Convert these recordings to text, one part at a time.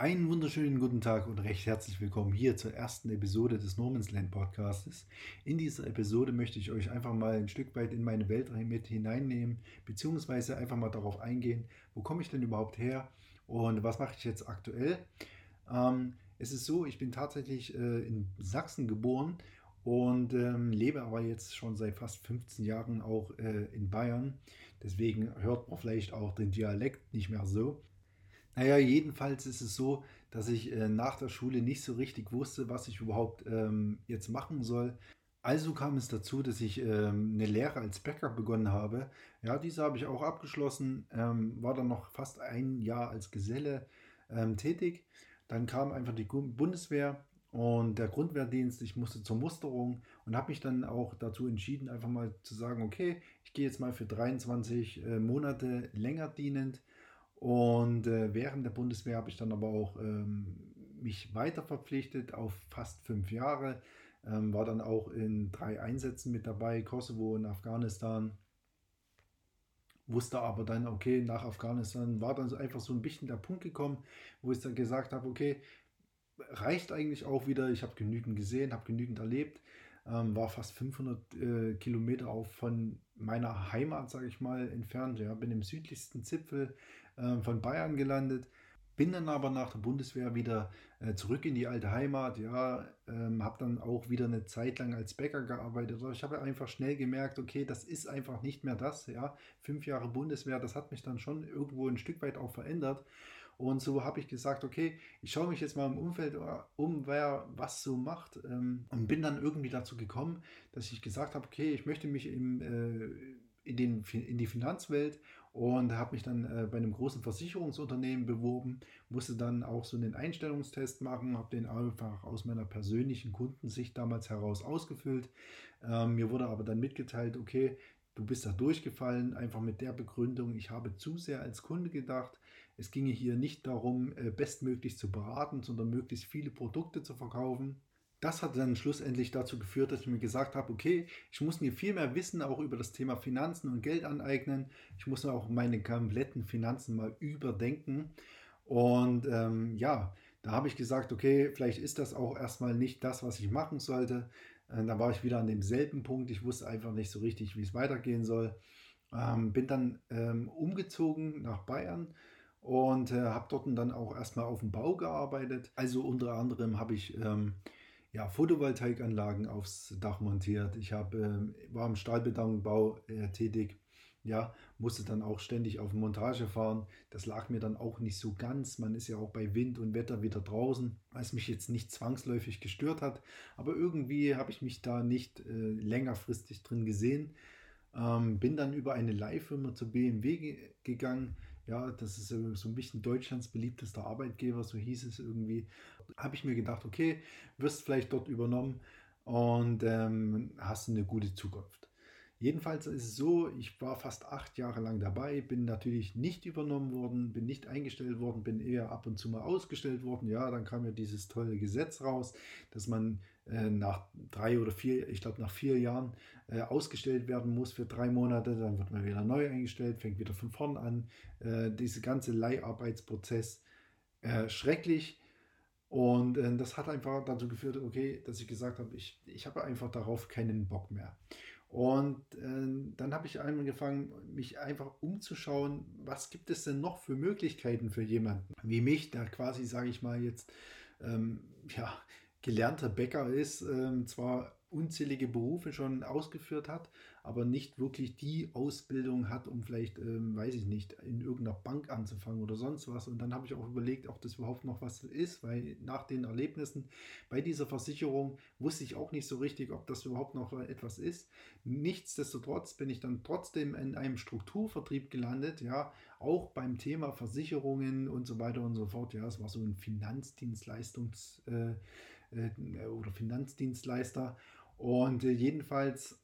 Einen wunderschönen guten Tag und recht herzlich willkommen hier zur ersten Episode des Normansland Podcastes. In dieser Episode möchte ich euch einfach mal ein Stück weit in meine Welt mit hineinnehmen, beziehungsweise einfach mal darauf eingehen, wo komme ich denn überhaupt her und was mache ich jetzt aktuell. Ähm, es ist so, ich bin tatsächlich äh, in Sachsen geboren und ähm, lebe aber jetzt schon seit fast 15 Jahren auch äh, in Bayern. Deswegen hört man vielleicht auch den Dialekt nicht mehr so. Naja, jedenfalls ist es so, dass ich äh, nach der Schule nicht so richtig wusste, was ich überhaupt ähm, jetzt machen soll. Also kam es dazu, dass ich ähm, eine Lehre als Bäcker begonnen habe. Ja, diese habe ich auch abgeschlossen, ähm, war dann noch fast ein Jahr als Geselle ähm, tätig. Dann kam einfach die Bundeswehr und der Grundwehrdienst. Ich musste zur Musterung und habe mich dann auch dazu entschieden, einfach mal zu sagen, okay, ich gehe jetzt mal für 23 äh, Monate länger dienend und äh, während der Bundeswehr habe ich dann aber auch ähm, mich weiter verpflichtet auf fast fünf Jahre. Ähm, war dann auch in drei Einsätzen mit dabei, Kosovo und Afghanistan. Wusste aber dann, okay, nach Afghanistan war dann einfach so ein bisschen der Punkt gekommen, wo ich dann gesagt habe, okay, reicht eigentlich auch wieder. Ich habe genügend gesehen, habe genügend erlebt. Ähm, war fast 500 äh, Kilometer auch von meiner Heimat, sage ich mal, entfernt. Ja, bin im südlichsten Zipfel äh, von Bayern gelandet. Bin dann aber nach der Bundeswehr wieder äh, zurück in die alte Heimat. Ja, ähm, habe dann auch wieder eine Zeit lang als Bäcker gearbeitet. Aber ich habe einfach schnell gemerkt, okay, das ist einfach nicht mehr das. Ja, fünf Jahre Bundeswehr, das hat mich dann schon irgendwo ein Stück weit auch verändert. Und so habe ich gesagt, okay, ich schaue mich jetzt mal im Umfeld um, wer was so macht. Ähm, und bin dann irgendwie dazu gekommen, dass ich gesagt habe, okay, ich möchte mich im, äh, in, den, in die Finanzwelt und habe mich dann äh, bei einem großen Versicherungsunternehmen beworben, musste dann auch so einen Einstellungstest machen, habe den einfach aus meiner persönlichen Kundensicht damals heraus ausgefüllt. Ähm, mir wurde aber dann mitgeteilt, okay, du bist da durchgefallen, einfach mit der Begründung, ich habe zu sehr als Kunde gedacht. Es ginge hier nicht darum, äh, bestmöglich zu beraten, sondern möglichst viele Produkte zu verkaufen. Das hat dann schlussendlich dazu geführt, dass ich mir gesagt habe, okay, ich muss mir viel mehr Wissen auch über das Thema Finanzen und Geld aneignen. Ich muss auch meine kompletten Finanzen mal überdenken. Und ähm, ja, da habe ich gesagt, okay, vielleicht ist das auch erstmal nicht das, was ich machen sollte. Äh, da war ich wieder an demselben Punkt. Ich wusste einfach nicht so richtig, wie es weitergehen soll. Ähm, bin dann ähm, umgezogen nach Bayern und äh, habe dort dann auch erstmal auf dem Bau gearbeitet. Also unter anderem habe ich ähm, ja, Photovoltaikanlagen aufs Dach montiert. Ich hab, äh, war im Stahlbetonbau äh, tätig. Ja, musste dann auch ständig auf Montage fahren. Das lag mir dann auch nicht so ganz. Man ist ja auch bei Wind und Wetter wieder draußen, was mich jetzt nicht zwangsläufig gestört hat. Aber irgendwie habe ich mich da nicht äh, längerfristig drin gesehen. Ähm, bin dann über eine Leihfirma zur BMW ge gegangen. Ja, das ist so ein bisschen Deutschlands beliebtester Arbeitgeber, so hieß es irgendwie. Habe ich mir gedacht, okay, wirst vielleicht dort übernommen und ähm, hast eine gute Zukunft. Jedenfalls ist es so, ich war fast acht Jahre lang dabei, bin natürlich nicht übernommen worden, bin nicht eingestellt worden, bin eher ab und zu mal ausgestellt worden. Ja, dann kam ja dieses tolle Gesetz raus, dass man äh, nach drei oder vier, ich glaube nach vier Jahren äh, ausgestellt werden muss für drei Monate. Dann wird man wieder neu eingestellt, fängt wieder von vorn an. Äh, dieser ganze Leiharbeitsprozess äh, schrecklich. Und äh, das hat einfach dazu geführt, okay, dass ich gesagt habe, ich, ich habe einfach darauf keinen Bock mehr. Und äh, dann habe ich angefangen, mich einfach umzuschauen, was gibt es denn noch für Möglichkeiten für jemanden wie mich, der quasi, sage ich mal, jetzt ähm, ja, gelernter Bäcker ist, ähm, zwar unzählige Berufe schon ausgeführt hat, aber nicht wirklich die Ausbildung hat, um vielleicht, ähm, weiß ich nicht, in irgendeiner Bank anzufangen oder sonst was. Und dann habe ich auch überlegt, ob das überhaupt noch was ist, weil nach den Erlebnissen bei dieser Versicherung wusste ich auch nicht so richtig, ob das überhaupt noch etwas ist. Nichtsdestotrotz bin ich dann trotzdem in einem Strukturvertrieb gelandet, ja, auch beim Thema Versicherungen und so weiter und so fort. Ja, es war so ein Finanzdienstleistungs- äh, oder Finanzdienstleister. Und äh, jedenfalls,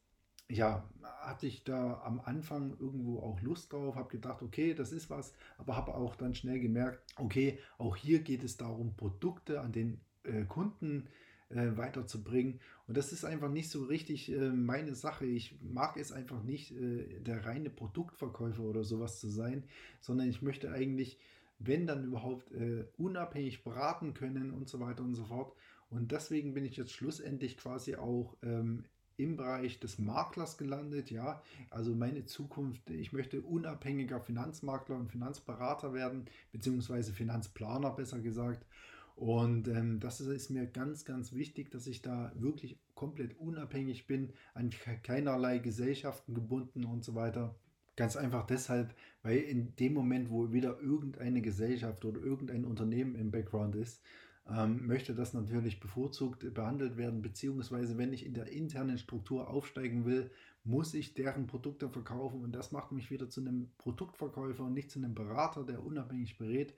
ja, hatte ich da am Anfang irgendwo auch Lust drauf, habe gedacht, okay, das ist was, aber habe auch dann schnell gemerkt, okay, auch hier geht es darum, Produkte an den äh, Kunden äh, weiterzubringen. Und das ist einfach nicht so richtig äh, meine Sache. Ich mag es einfach nicht, äh, der reine Produktverkäufer oder sowas zu sein, sondern ich möchte eigentlich wenn dann überhaupt äh, unabhängig beraten können und so weiter und so fort. Und deswegen bin ich jetzt schlussendlich quasi auch ähm, im Bereich des Maklers gelandet. Ja, also meine Zukunft, ich möchte unabhängiger Finanzmakler und Finanzberater werden, beziehungsweise Finanzplaner besser gesagt. Und ähm, das ist mir ganz, ganz wichtig, dass ich da wirklich komplett unabhängig bin, an keinerlei Gesellschaften gebunden und so weiter. Ganz einfach deshalb, weil in dem Moment, wo wieder irgendeine Gesellschaft oder irgendein Unternehmen im Background ist, ähm, möchte das natürlich bevorzugt behandelt werden, beziehungsweise wenn ich in der internen Struktur aufsteigen will, muss ich deren Produkte verkaufen und das macht mich wieder zu einem Produktverkäufer und nicht zu einem Berater, der unabhängig berät.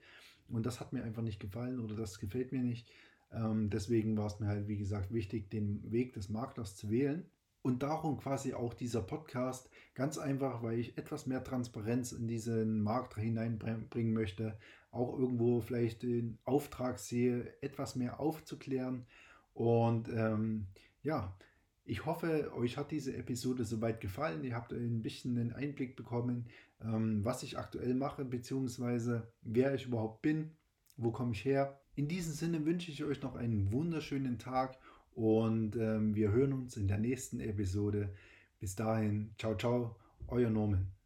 Und das hat mir einfach nicht gefallen oder das gefällt mir nicht. Ähm, deswegen war es mir halt, wie gesagt, wichtig, den Weg des Maklers zu wählen. Und darum quasi auch dieser Podcast. Ganz einfach, weil ich etwas mehr Transparenz in diesen Markt hineinbringen möchte. Auch irgendwo vielleicht den Auftrag sehe, etwas mehr aufzuklären. Und ähm, ja, ich hoffe, euch hat diese Episode soweit gefallen. Ihr habt ein bisschen einen Einblick bekommen, ähm, was ich aktuell mache, beziehungsweise wer ich überhaupt bin, wo komme ich her. In diesem Sinne wünsche ich euch noch einen wunderschönen Tag und ähm, wir hören uns in der nächsten Episode. Bis dahin, ciao, ciao, euer Norman.